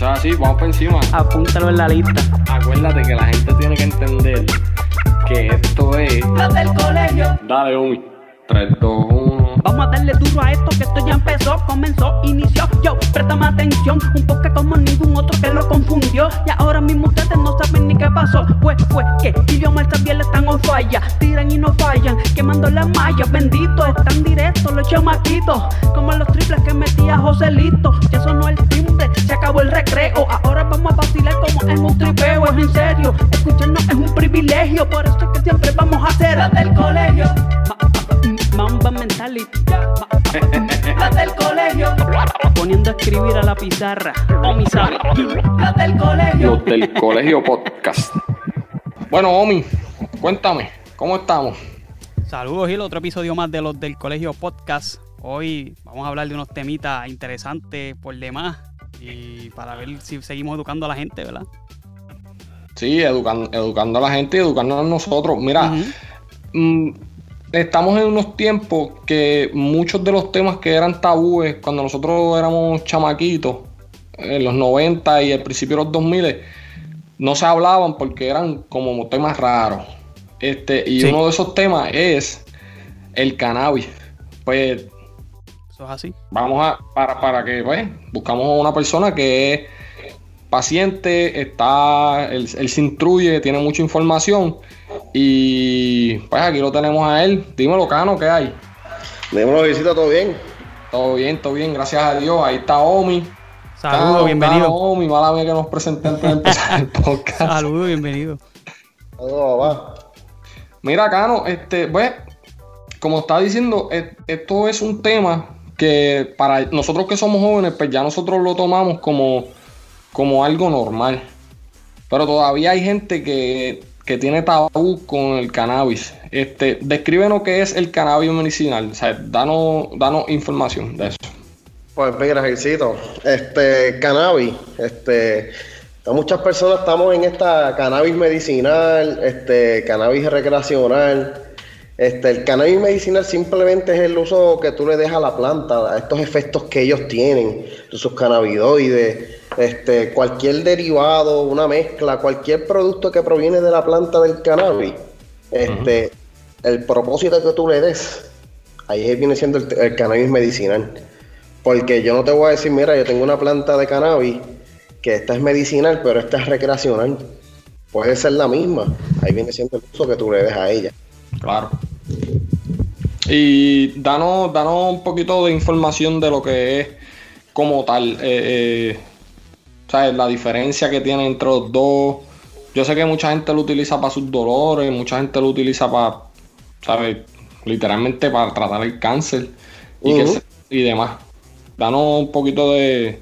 Eso es así, vamos por encima. Apúntalo en la lista. Acuérdate que la gente tiene que entender que esto es. Los del colegio. Dale, Omi. 3, 2, 1. Vamos a darle duro a esto que esto ya empezó, comenzó, inició. Yo, préstame atención, un toque como ningún otro que lo confundió. Y ahora mismo ustedes no saben ni qué pasó. Pues fue que idioma también están on falla. Tiran y no fallan, quemando las mallas. Bendito, están directos los chamaquitos. Como los triples que metía Joselito. Ya sonó el timbre, se acabó el recreo. Ahora vamos a vacilar como en un tripeo. Es en serio, escucharnos es un privilegio. Por eso es que siempre vamos a hacer la del colegio. Ma- Mamba mentality. La del colegio. Poniendo a escribir a la pizarra. O mi sabe. La del colegio. Los del colegio podcast. Bueno, Omi, cuéntame, ¿cómo estamos? Saludos, Gil. Otro episodio más de los del colegio podcast. Hoy vamos a hablar de unos temitas interesantes por demás. Y para ver si seguimos educando a la gente, ¿verdad? Sí, educando, educando a la gente y educándonos a nosotros. Mira, mm, estamos en unos tiempos que muchos de los temas que eran tabúes cuando nosotros éramos chamaquitos, en los 90 y al principio de los 2000, no se hablaban porque eran como temas raros. Este, y Sí. uno de esos temas es el cannabis. Pues Eso es así. vamos a, para, para que, pues, buscamos a una persona que es paciente, está, él, él se instruye, tiene mucha información y pues aquí lo tenemos a él. Dímelo, Cano, ¿qué hay? Dímelo, visita, ¿todo bien? Todo bien, todo bien, gracias a Dios. Ahí está Omi. Saludos, Cano, bienvenido. Omi, mala mía que nos presente antes de empezar el podcast. Saludos, bienvenido. Saludos, papá. Mira, Cano, este, pues, como estaba diciendo, e- esto es un tema que para nosotros que somos jóvenes, pues ya nosotros lo tomamos como, como algo normal. Pero todavía hay gente que, que tiene tabú con el cannabis. Este, descríbenos qué es el cannabis medicinal. O sea, danos, danos información de eso. Pues mira, Gilcito, este, cannabis, este, muchas personas estamos en esta cannabis medicinal, este, cannabis recreacional. Este, el cannabis medicinal simplemente es el uso que tú le dejas a la planta, a estos efectos que ellos tienen, sus cannabinoides, este, cualquier derivado, una mezcla, cualquier producto que proviene de la planta del cannabis, este, el propósito que tú le des, ahí viene siendo el, el cannabis medicinal. Porque yo no te voy a decir, mira, yo tengo una planta de cannabis que esta es medicinal, pero esta es recreacional. Puede ser la misma. Ahí viene siendo el uso que tú le des a ella. Claro. Y danos, danos un poquito de información de lo que es como tal. eh, eh, ¿sabes? La diferencia que tiene entre los dos. Yo sé que mucha gente lo utiliza para sus dolores, mucha gente lo utiliza para, ¿sabes? Literalmente para tratar el cáncer y, que Ujú. se- y demás. Danos un poquito de...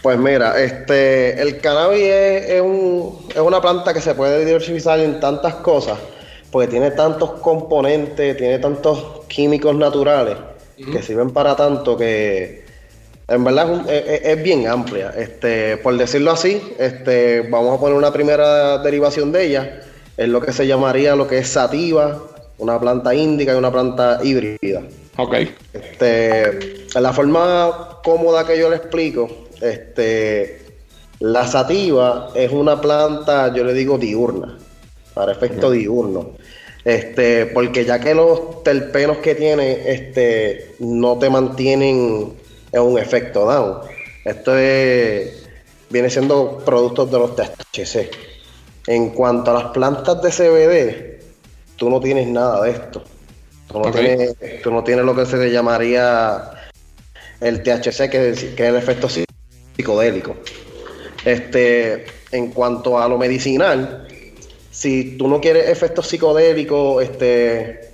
Pues mira, este, el cannabis es, es un- es una planta que se puede diversificar en tantas cosas, porque tiene tantos componentes, tiene tantos químicos naturales que sirven para tanto que en verdad es, un- es- es- es bien amplia. Este, por decirlo así, este, vamos a poner una primera derivación de ella, es lo que se llamaría lo que es sativa, una planta índica y una planta híbrida. Ok. Este, la forma cómoda que yo le explico, este, la sativa es una planta, yo le digo diurna, para efecto diurno. Este, porque ya que los terpenos que tiene, este, no te mantienen en un efecto down. Esto es- viene siendo productos de los THC. En cuanto a las plantas de CBD, tú no tienes nada de esto. Tú no, tienes, tú no tienes lo que se le llamaría el THC, que es, que es el efecto psi- psicodélico. Este, en cuanto a lo medicinal, si tú no quieres efectos psicodélicos este,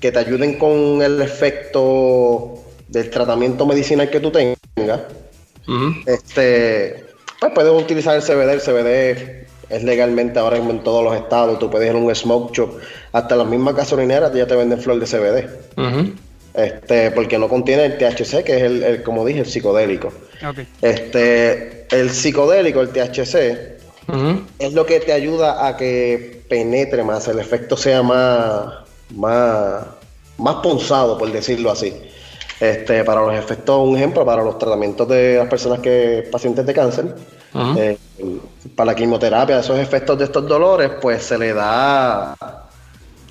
que te ayuden con el efecto del tratamiento medicinal que tú tengas, este, pues puedes utilizar el CBD. El CBD es legalmente ahora en todos los estados. Tú puedes ir a un smoke shop. Hasta las mismas gasolineras ya te venden flor de CBD. Este, porque no contiene el THC, que es el, como dije, el psicodélico. Este, el psicodélico, el THC, es lo que te ayuda a que penetre más, el efecto sea más, más, más ponzado, por decirlo así. Este, para los efectos, un ejemplo, para los tratamientos de las personas que, pacientes de cáncer, eh, para la quimioterapia, esos efectos de estos dolores, pues se le da,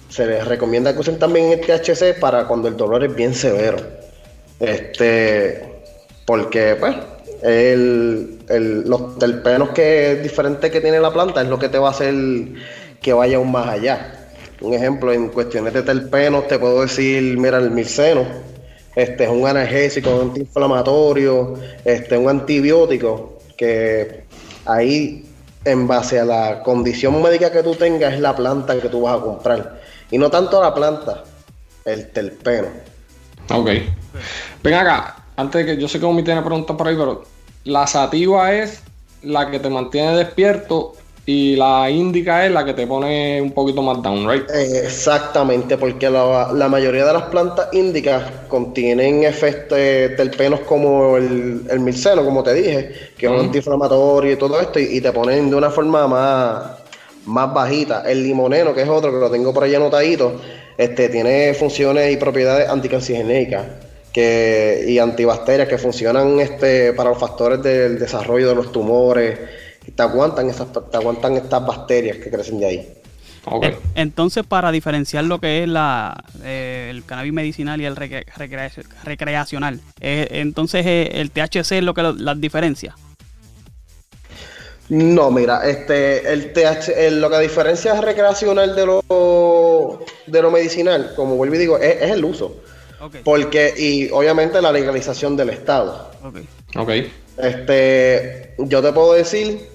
se les recomienda que usen también el THC para cuando el dolor es bien severo. Este, porque, pues, el, los terpenos que es diferente que tiene la planta es lo que te va a hacer que vaya aún más allá. Un ejemplo, en cuestiones de terpenos te puedo decir, mira, el mirceno, este es un analgésico, un antiinflamatorio, este un antibiótico, que ahí en base a la condición médica que tú tengas es la planta que tú vas a comprar. Y no tanto la planta, el terpeno. Ok. Ven acá, antes de que yo sé que me tiene preguntas por ahí, pero la sativa es la que te mantiene despierto y la índica es la que te pone un poquito más down, right? Exactamente, porque la, mayoría de las plantas índicas contienen efectos terpenos como el, el mirceno, como te dije, que es un antiinflamatorio y todo esto, y, te ponen de una forma más, más bajita. El limoneno, que es otro que lo tengo por ahí anotadito, este, tiene funciones y propiedades anticancinogénicas que, y antibacterias que funcionan este, para los factores del desarrollo de los tumores te aguantan, esas, te aguantan estas bacterias que crecen de ahí. Eh, entonces, para diferenciar lo que es la, eh, el cannabis medicinal y el recreacional, eh, entonces el THC es lo que las diferencia. No, mira, este, el THC, lo que diferencia es recreacional de lo, de lo medicinal, como vuelvo y digo, es, el uso. Porque, y obviamente la legalización del Estado. Ok. Este, yo te puedo decir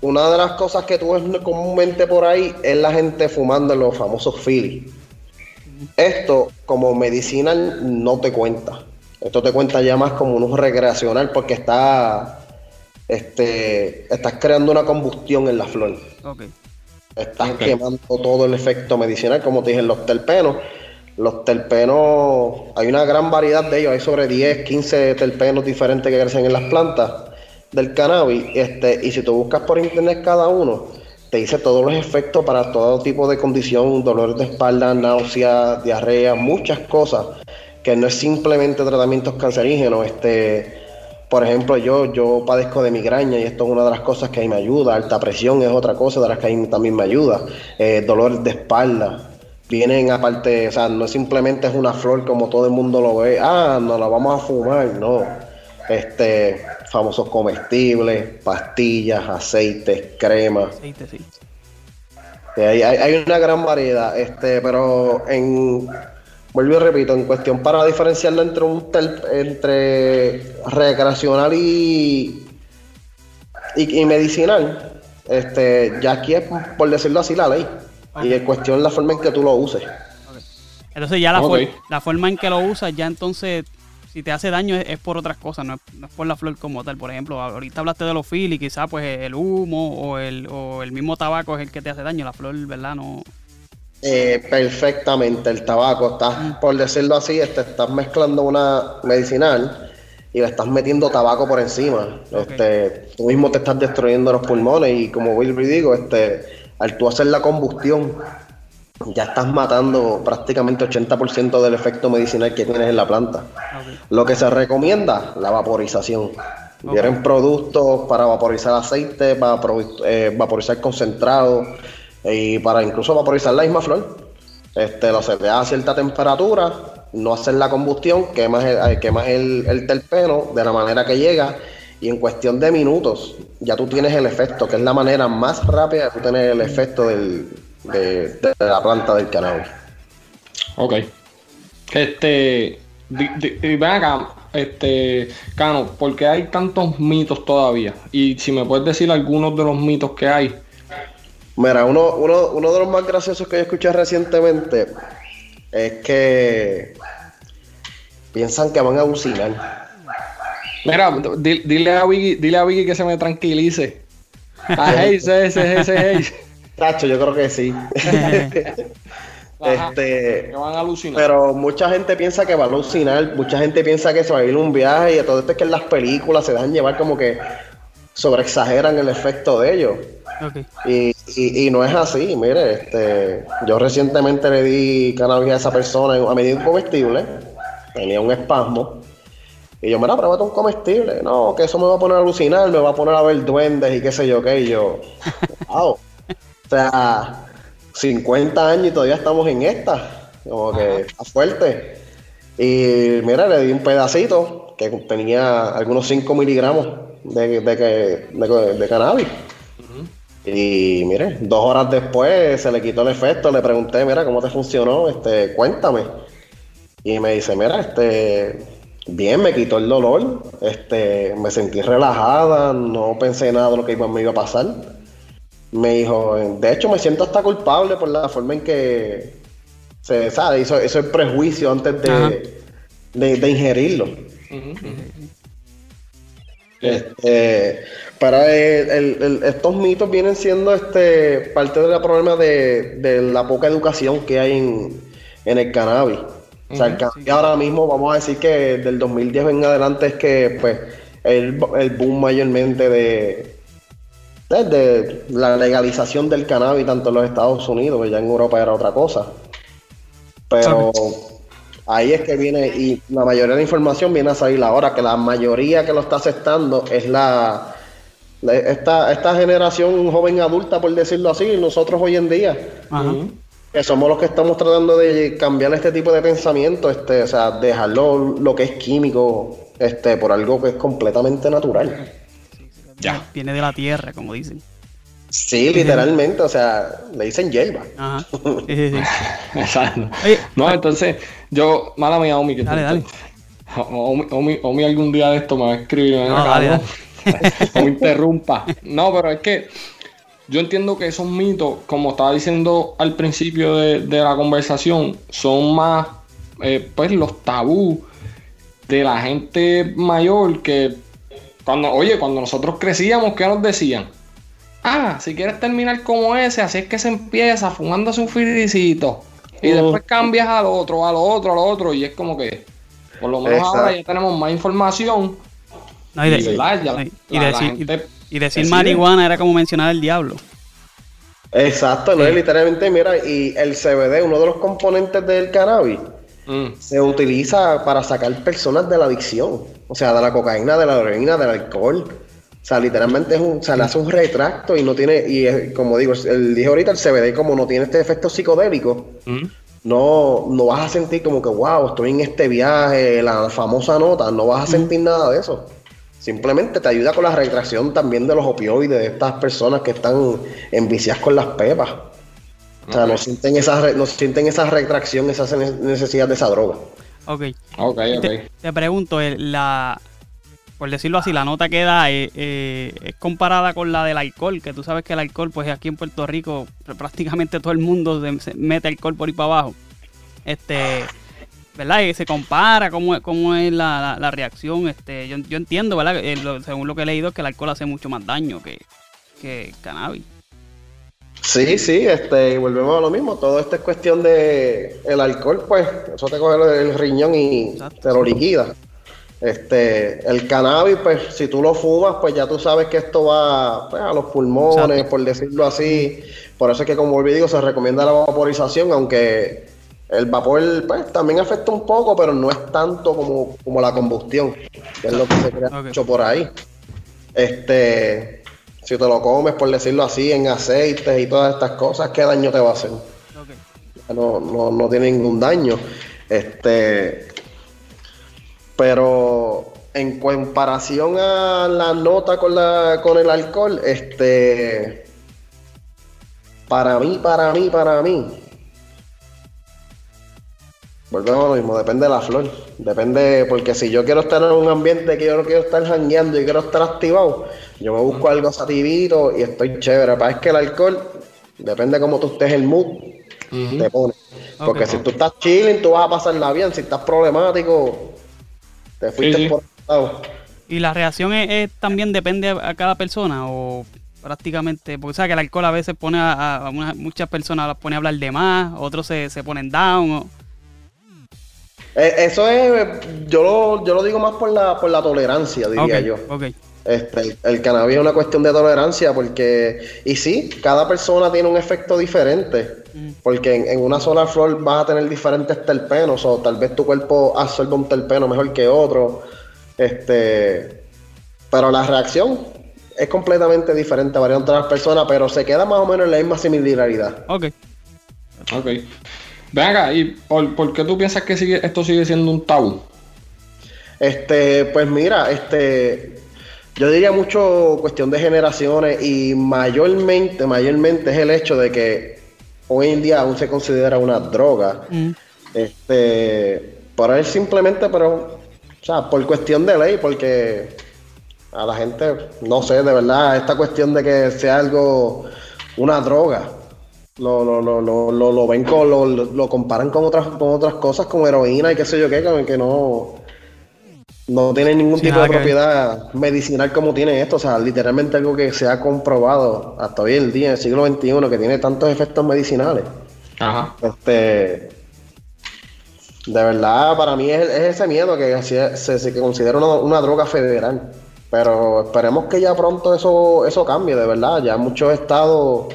una de las cosas que tú ves comúnmente por ahí es la gente fumando en los famosos Philly. Esto, como medicinal, no te cuenta. Esto te cuenta ya más como un recreacional porque está, este, estás creando una combustión en la flor. Estás quemando todo el efecto medicinal, como te dije, los terpenos. Los terpenos, hay una gran variedad de ellos, hay sobre 10, 15 terpenos diferentes que crecen en las plantas del cannabis, este, y si tú buscas por internet cada uno, te dice todos los efectos para todo tipo de condición, dolor de espalda, náusea, diarrea, muchas cosas, que no es simplemente tratamientos cancerígenos, este, por ejemplo, yo, yo padezco de migraña y esto es una de las cosas que ahí me ayuda, alta presión es otra cosa de las que ahí también me ayuda, eh, dolor de espalda, vienen aparte, o sea, no simplemente es una flor como todo el mundo lo ve, ah, no la vamos a fumar, no, este, famosos comestibles, pastillas, aceites, cremas. Aceite, sí. Hay, una gran variedad, este, pero en vuelvo y repito, en cuestión para diferenciarlo entre un entre recreacional y, y, medicinal, este, ya aquí es por decirlo así la ley. Y en cuestión la forma en que tú lo uses. Entonces ya la, la forma en que lo usas, ya entonces si te hace daño es, por otras cosas, no es, por la flor como tal. Por ejemplo, ahorita hablaste de los fil y quizás pues el humo o el, o el mismo tabaco es el que te hace daño. La flor, ¿verdad? No. Eh, perfectamente, el tabaco, estás, mm. por decirlo así, este, estás mezclando una medicinal y le estás metiendo tabaco por encima. Este, tú mismo te estás destruyendo los pulmones y como Will digo, este, al tú hacer la combustión ya estás matando prácticamente 80% del efecto medicinal que tienes en la planta. Lo que se recomienda, la vaporización. Vienen productos para vaporizar aceite, para eh, vaporizar concentrado y para incluso vaporizar la misma flor. Este, lo se a cierta temperatura, no hacer la combustión, quemas el, eh, quemas el, el terpeno de la manera que llega y en cuestión de minutos ya tú tienes el efecto, que es la manera más rápida de tú tener el efecto del, de, la planta del cannabis. Ok. Este. ven acá, este. Cano, porque hay tantos mitos todavía? Y si me puedes decir algunos de los mitos que hay. Mira, uno, uno, uno de los más graciosos que yo escuché recientemente es que piensan que van a alucinar. Mira, dile a Vicky, dile a Vicky que se me tranquilice. A Hayes, ese, ese, ese, Tacho, yo creo que sí. este, van a alucinar. Pero mucha gente piensa que va a alucinar, mucha gente piensa que se va a ir un viaje y todo esto es que en las películas se dejan llevar como que sobreexageran el efecto de ellos. Y, y, no es así, mire, este, yo recientemente le di cannabis a esa persona a medio comestible, tenía un espasmo, y yo, mira, pruébate un comestible, no, que eso me va a poner a alucinar, me va a poner a ver duendes y qué sé yo qué, y yo, wow, o sea, 50 años y todavía estamos en esta, como que está fuerte. Y mira, le di un pedacito que tenía algunos 5 miligramos de, de, de cannabis. Y mire, dos horas después se le quitó el efecto, le pregunté, mira, ¿cómo te funcionó? Este, cuéntame. Y me dice, mira, este, bien, me quitó el dolor, este, me sentí relajada, no pensé nada de lo que me iba a pasar. Me dijo, de hecho me siento hasta culpable por la forma en que se sabe, hizo, hizo el prejuicio antes de, de, ingerirlo. Este, para estos mitos vienen siendo este parte del problema de, la poca educación que hay en, el cannabis. O sea, el cannabis ahora mismo, vamos a decir que del 2010 en adelante es que pues el, el boom mayormente de, de, la legalización del cannabis tanto en los Estados Unidos, que ya en Europa era otra cosa. Pero ahí es que viene, y la mayoría de la información viene a salir ahora, que la mayoría que lo está aceptando es la, esta, esta generación joven adulta, por decirlo así, nosotros hoy en día. Que somos los que estamos tratando de cambiar este tipo de pensamiento, este, o sea, dejarlo lo que es químico, este, por algo que es completamente natural. ya. Viene de la tierra, como dicen. Sí, literalmente, o sea, le dicen hierba. Ajá. Exacto. no, entonces, yo, mala mía, Omi, que dale, dale. Omi, Omi, algún día de esto me va a escribir. No, dale, dale. no interrumpa. No, pero es que yo entiendo que esos mitos, como estaba diciendo al principio de, la conversación, son más, eh, pues, los tabú de la gente mayor que cuando, oye, cuando nosotros crecíamos, ¿qué nos decían? Ah, si quieres terminar como ese, así es que se empieza fumándose un firicito. Y después cambias al otro, al otro, al otro. Y es como que, por lo menos ahora ya tenemos más información. y, decir, marihuana era como mencionar el diablo. Exacto, no es literalmente, mira, y el CBD, uno de los componentes del cannabis, mm. se utiliza para sacar personas de la adicción. O sea, de la cocaína, de la heroína, del alcohol. O sea, literalmente es un, o le hace un retracto y no tiene, y como digo, el, dije ahorita, el CBD como no tiene este efecto psicodélico, mm. no, no vas a sentir como que, wow, estoy en este viaje, la famosa nota, no vas a mm. sentir nada de eso. Simplemente te ayuda con la retracción también de los opioides de estas personas que están enviciadas con las pepas. O sea, no sienten esa, no sienten esa retracción, esa necesidad de esa droga. Ok. Ok, ok. Te, pregunto, eh, la, por decirlo así, la nota que da eh, eh, es comparada con la del alcohol, que tú sabes que el alcohol, pues aquí en Puerto Rico prácticamente todo el mundo se, mete alcohol por ahí para abajo. Este, ¿verdad? Y se compara cómo, cómo es la, reacción. Este, yo, entiendo, ¿verdad? Eh, según lo que he leído, es que el alcohol hace mucho más daño que, que cannabis. Sí, sí, este, volvemos a lo mismo. Todo esto es cuestión de el alcohol, pues, eso te coge el, riñón y te lo liquida. Este, el cannabis, pues, si tú lo fumas, pues ya tú sabes que esto va pues, a los pulmones, por decirlo así. Por eso es que, como digo, se recomienda la vaporización, aunque el vapor pues, también afecta un poco, pero no es tanto como, como la combustión, que es lo que se crea mucho por ahí. Este, si te lo comes, por decirlo así, en aceites y todas estas cosas, ¿qué daño te va a hacer? No, no, no tiene ningún daño. Este, pero en comparación a la nota con, la, con el alcohol, este, para mí, para mí, para mí, volvemos a lo mismo, depende de la flor, depende, porque si yo quiero estar en un ambiente que yo no quiero estar jangueando y quiero estar activado, yo me busco algo sativito y estoy chévere, para es que el alcohol, depende de cómo tú estés el mood, te pone. Porque si tú estás chilling, tú vas a pasarla bien, si estás problemático, te fuiste por el lado. ¿Y la reacción es, también depende a cada persona o prácticamente? Porque sabes que el alcohol a veces pone a, muchas personas las pone a hablar de más, otros se, se ponen down. Eh, eso es, yo lo, yo lo digo más por la, por la tolerancia, diría yo. Okay. Este, el, cannabis es una cuestión de tolerancia porque, y sí, cada persona tiene un efecto diferente, mm. porque en, una sola flor vas a tener diferentes terpenos, o tal vez tu cuerpo absorbe un terpeno mejor que otro, este, pero la reacción es completamente diferente variando entre las personas, pero se queda más o menos en la misma similaridad. Ok. Ok. Venga, ¿y por, por, qué tú piensas que sigue, esto sigue siendo un tabú? Este, pues mira, este, yo diría mucho cuestión de generaciones y mayormente, mayormente es el hecho de que hoy en día aún se considera una droga. Mm. Este, para él simplemente, pero, o sea, por cuestión de ley, porque a la gente, no sé, de verdad, esta cuestión de que sea algo, una droga, lo, lo, lo, lo, lo ven con, lo, lo, comparan con otras, con otras cosas como heroína y qué sé yo qué, que no no tiene ningún tipo de propiedad medicinal como tiene esto. O sea, literalmente algo que se ha comprobado hasta hoy en día, en el siglo XXI, que tiene tantos efectos medicinales. Ajá. Este. De verdad, para mí es, ese miedo que se, se, considera una, droga federal. Pero esperemos que ya pronto eso, eso cambie, de verdad. Ya muchos estados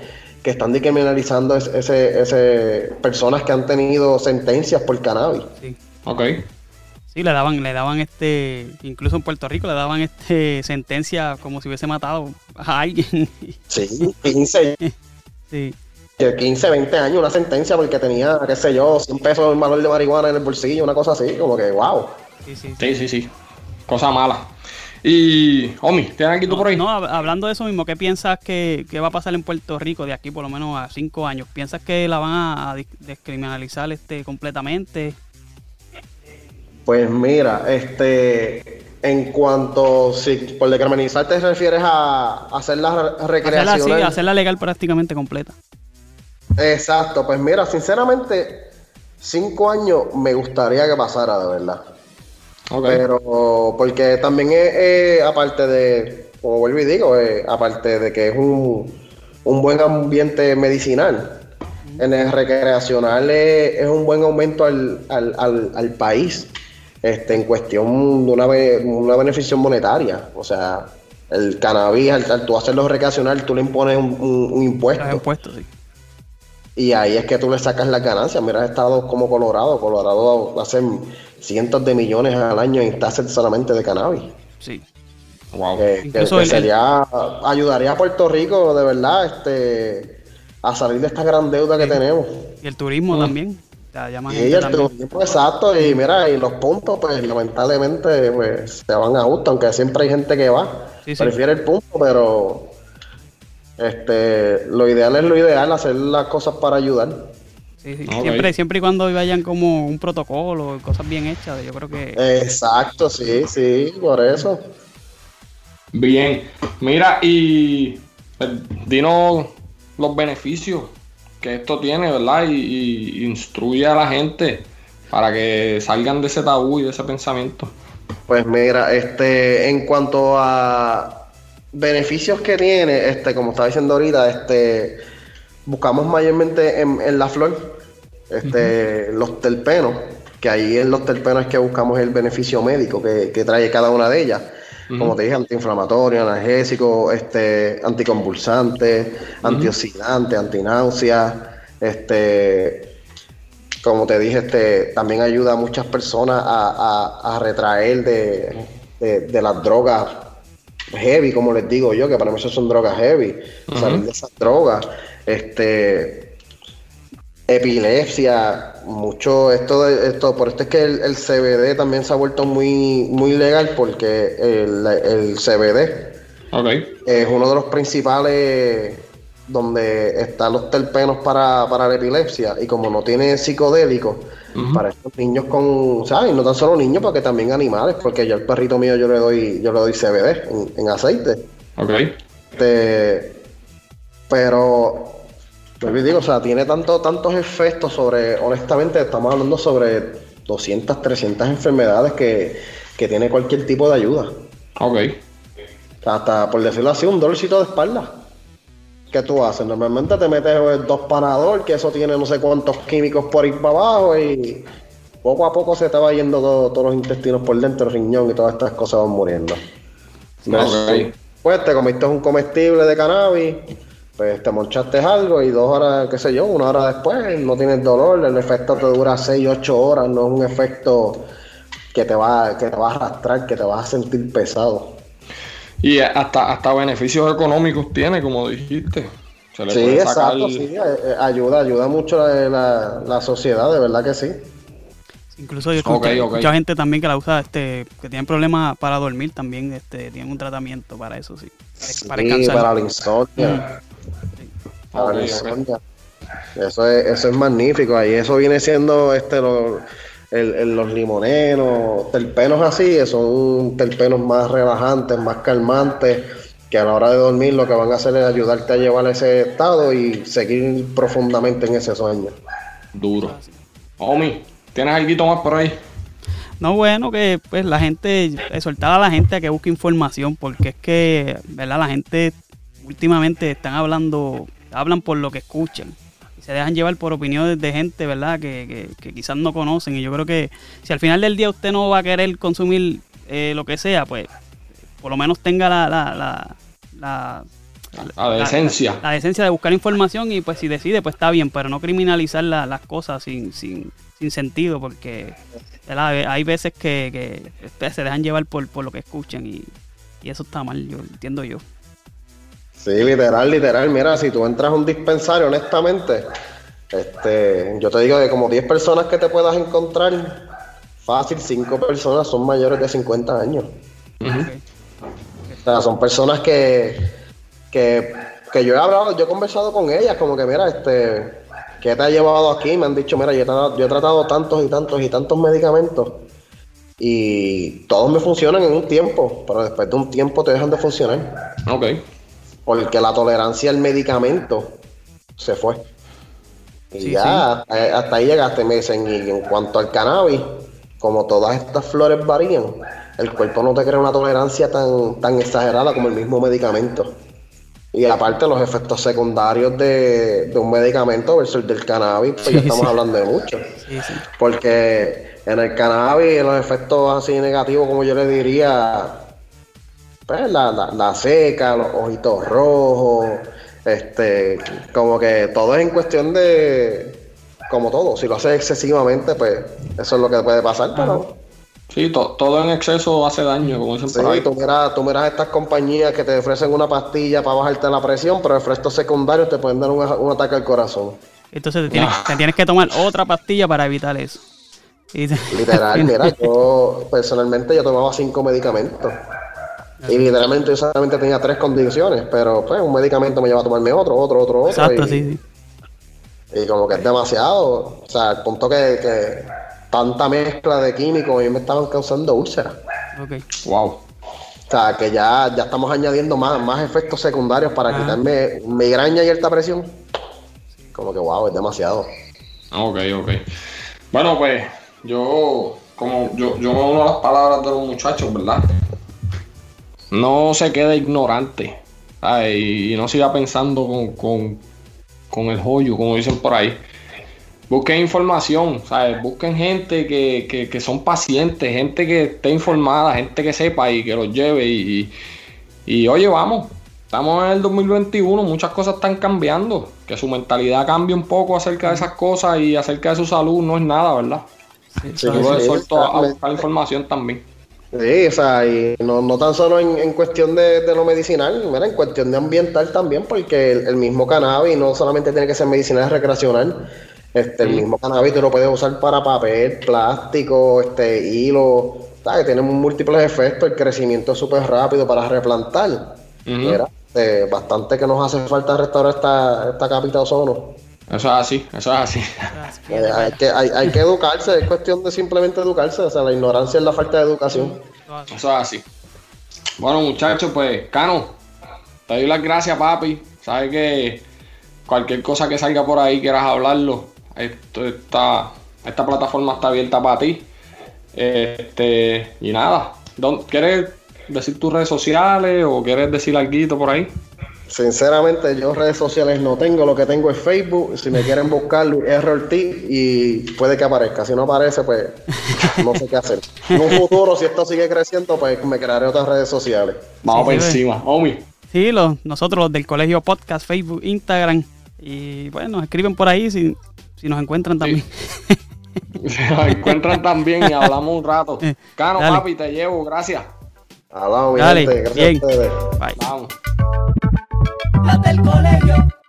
que están decriminalizando ese, ese, personas que han tenido sentencias por cannabis. Sí. Ok. Sí, le daban, le daban este, incluso en Puerto Rico le daban este sentencia como si hubiese matado a alguien. Sí, 15. sí. 15, 20 años, una sentencia porque tenía, qué sé yo, 100 pesos en valor de marihuana en el bolsillo, una cosa así, como que wow. Sí, sí, sí. Sí, sí, Cosa mala. Y, Omi, ¿tienes aquí tú por ahí? No, hablando de eso mismo, ¿qué piensas que, va a pasar en Puerto Rico de aquí por lo menos a 5 años? ¿Piensas que la van a, descriminalizar este completamente? Pues mira, este, en cuanto, si por decriminalizar te refieres a hacer la recreación. Hacerla, sí, hacerla legal prácticamente completa. Exacto, pues mira, sinceramente, cinco años me gustaría que pasara, de verdad. Pero, porque también es, aparte de, como vuelvo y digo, aparte de que es un, un buen ambiente medicinal, en el recreacional es, un buen aumento al, al, al, al país este, en cuestión de una, una beneficio monetaria. O sea, el cannabis, al, tú hacerlo recreacional, tú le impones un, impuesto. impuesto, sí. Y ahí es que tú le sacas las ganancias. Mira estados como Colorado. Colorado hace cientos de millones al año en tasas solamente de cannabis. Sí. Wow. Que, sería, ayudaría a Puerto Rico de verdad este, a salir de esta gran deuda que tenemos. Y el turismo también y el tiempo exacto, y mira, y los puntos, pues lamentablemente pues, se van a justo, aunque siempre hay gente que va, prefiere el punto, pero este lo ideal es lo ideal, hacer las cosas para ayudar. Siempre, siempre y cuando vayan como un protocolo, cosas bien hechas, yo creo que... Exacto, sí, sí, por eso. Bien, mira, y pues, dinos los beneficios que esto tiene, ¿verdad? Y, instruye a la gente para que salgan de ese tabú y de ese pensamiento. Pues mira, este, en cuanto a beneficios que tiene, este, como estaba diciendo ahorita, este, buscamos mayormente en, la flor, este, los terpenos, que ahí en los terpenos es que buscamos el beneficio médico que, que trae cada una de ellas. Como te dije, antiinflamatorio, analgésico, este, anticonvulsante, antioxidante, antináusea, este, como te dije, este, también ayuda a muchas personas a, retraer de, las drogas heavy, como les digo yo, que para mí eso son drogas heavy, salir de esas drogas, este, epilepsia, mucho esto de esto, por esto es que el, CBD también se ha vuelto muy, muy legal porque el, CBD es uno de los principales donde están los terpenos para, la epilepsia y como no tiene psicodélico para estos niños con, ¿sabes? No tan solo niños, porque también animales, porque yo al perrito mío yo le doy, yo le doy CBD en, aceite. Ok. Este, pero pues digo, o sea, tiene tanto, tantos efectos sobre, honestamente, estamos hablando sobre 200, 300 enfermedades que, tiene cualquier tipo de ayuda. Ok. Hasta, por decirlo así, un dolorcito de espalda. ¿Qué tú haces? Normalmente te metes dos panador, que eso tiene no sé cuántos químicos por ir para abajo y poco a poco se te va yendo todos los intestinos por dentro, el riñón y todas estas cosas van muriendo. Okay. Pues te comiste un comestible de cannabis, pues te monchaste algo y dos horas, qué sé yo, una hora después no tienes dolor, el efecto te dura 6, 8 horas, no es un efecto que te va, que te va a arrastrar, que te vas a sentir pesado. Y hasta, hasta beneficios económicos tiene, como dijiste. sí, exacto, sí, eh, eh, ayuda, ayuda mucho la, la, sociedad, de verdad que sí. Incluso yo mucha gente también que la usa, este, que tienen problemas para dormir también, este, tienen un tratamiento para eso, sí. Para, para la insomnia. Para. Eso es, eso es magnífico. Ahí eso viene siendo este lo, el, los limoneros, terpenos así, son terpenos más relajantes, más calmantes, que a la hora de dormir lo que van a hacer es ayudarte a llevar ese estado y seguir profundamente en ese sueño. Duro. Omi, ¿tienes algo más por ahí? No, bueno, que pues la gente, soltar a la gente a que busque información, porque es que, ¿verdad? La gente últimamente están hablando, hablan por lo que escuchan se dejan llevar por opiniones de gente, ¿verdad? Que, quizás no conocen. Y yo creo que si al final del día usted no va a querer consumir eh, lo que sea, pues por lo menos tenga la, la, la, la decencia. La, decencia de buscar información y pues si decide, pues está bien, pero no criminalizar las cosas sin, sin, sin sentido, porque hay veces que, se dejan llevar por, por lo que escuchan y, y eso está mal, yo entiendo yo. Sí, literal, literal. Mira, si tú entras a un dispensario, honestamente, este, yo te digo de como 10 personas que te puedas encontrar, fácil, 5 personas son mayores de 50 años. O sea, son personas que, que, que, yo he hablado, yo he conversado con ellas, como que, mira, este, ¿qué te ha llevado aquí? Me han dicho, mira, yo he, tratado, yo he tratado tantos y tantos y tantos medicamentos y todos me funcionan en un tiempo, pero después de un tiempo te dejan de funcionar. Ok porque la tolerancia al medicamento se fue. Y ya Hasta, ahí llegaste, me dicen, y en cuanto al cannabis, como todas estas flores varían, el cuerpo no te crea una tolerancia tan, tan exagerada como el mismo medicamento. Y aparte los efectos secundarios de, un medicamento versus el del cannabis, pues ya estamos hablando de mucho. Porque en el cannabis los efectos así negativos, como yo le diría, pues, la, la, seca, los ojitos rojos, este, como que todo es en cuestión de, como todo, si lo haces excesivamente, pues eso es lo que puede pasar, pero... Sí, todo en exceso hace daño, como dicen sí, Tú miras, tú miras estas compañías que te ofrecen una pastilla para bajarte la presión, pero efectos secundarios te pueden dar un, ataque al corazón. Entonces te tienes, te tienes que tomar otra pastilla para evitar eso. Literal, mira, yo personalmente yo tomaba cinco medicamentos. Y literalmente yo solamente tenía tres condiciones, pero pues un medicamento me lleva a tomarme otro, otro, otro, otro. Exacto, y, sí, Y como que es demasiado. O sea, al punto que, tanta mezcla de químicos a mí me estaban causando úlceras. Ok. Wow. O sea, que ya, ya estamos añadiendo más, más efectos secundarios para quitarme migraña y alta presión. Como que wow, es demasiado. Ok, ok. Bueno, pues yo, como yo, yo me uno a las palabras de los muchachos, ¿verdad? No se quede ignorante y no siga pensando con, el joyo, como dicen por ahí. Busquen información, ¿sabes? busquen gente que, son pacientes, gente que esté informada, gente que sepa y que los lleve. Y, y, oye, vamos, estamos en el 2021, muchas cosas están cambiando. Que su mentalidad cambie un poco acerca de esas cosas y acerca de su salud no es nada, ¿verdad? Sí, a buscar información también. Sí, o sea, y no, no tan solo en, cuestión de, lo medicinal, mira, en cuestión de ambiental también, porque el, mismo cannabis no solamente tiene que ser medicinal, es recreacional. Este, El mismo cannabis tú lo puedes usar para papel, plástico, este, hilo, ¿sabes? Tiene múltiples efectos, el crecimiento es súper rápido para replantar. Mira, eh, bastante que nos hace falta restaurar esta, esta capa de ozono. Eso es así, eso es así. Eh, hay, que, hay, que educarse, es cuestión de simplemente educarse, o sea, la ignorancia es la falta de educación. Eso es así. Bueno, muchachos, pues, Cano, te doy las gracias, papi. Sabes que cualquier cosa que salga por ahí quieras hablarlo, esto está, esta plataforma está abierta para ti. Este, y nada, ¿quieres decir tus redes sociales o quieres decir algo por ahí? Sinceramente, yo redes sociales no tengo, lo que tengo es Facebook. Si me quieren buscar, RRT y puede que aparezca. Si no aparece, pues no sé qué hacer. En un futuro, si esto sigue creciendo, pues me crearé otras redes sociales. Vamos por encima, Omi. Sí, los, nosotros los del colegio podcast, Facebook, Instagram. Y bueno, escriben por ahí si, si nos encuentran también. Si nos encuentran también y hablamos un rato. Eh, Cano, papi, te llevo, gracias. Hablamos, Dale, Gracias a ustedes. Bye. Vamos. Del colegio.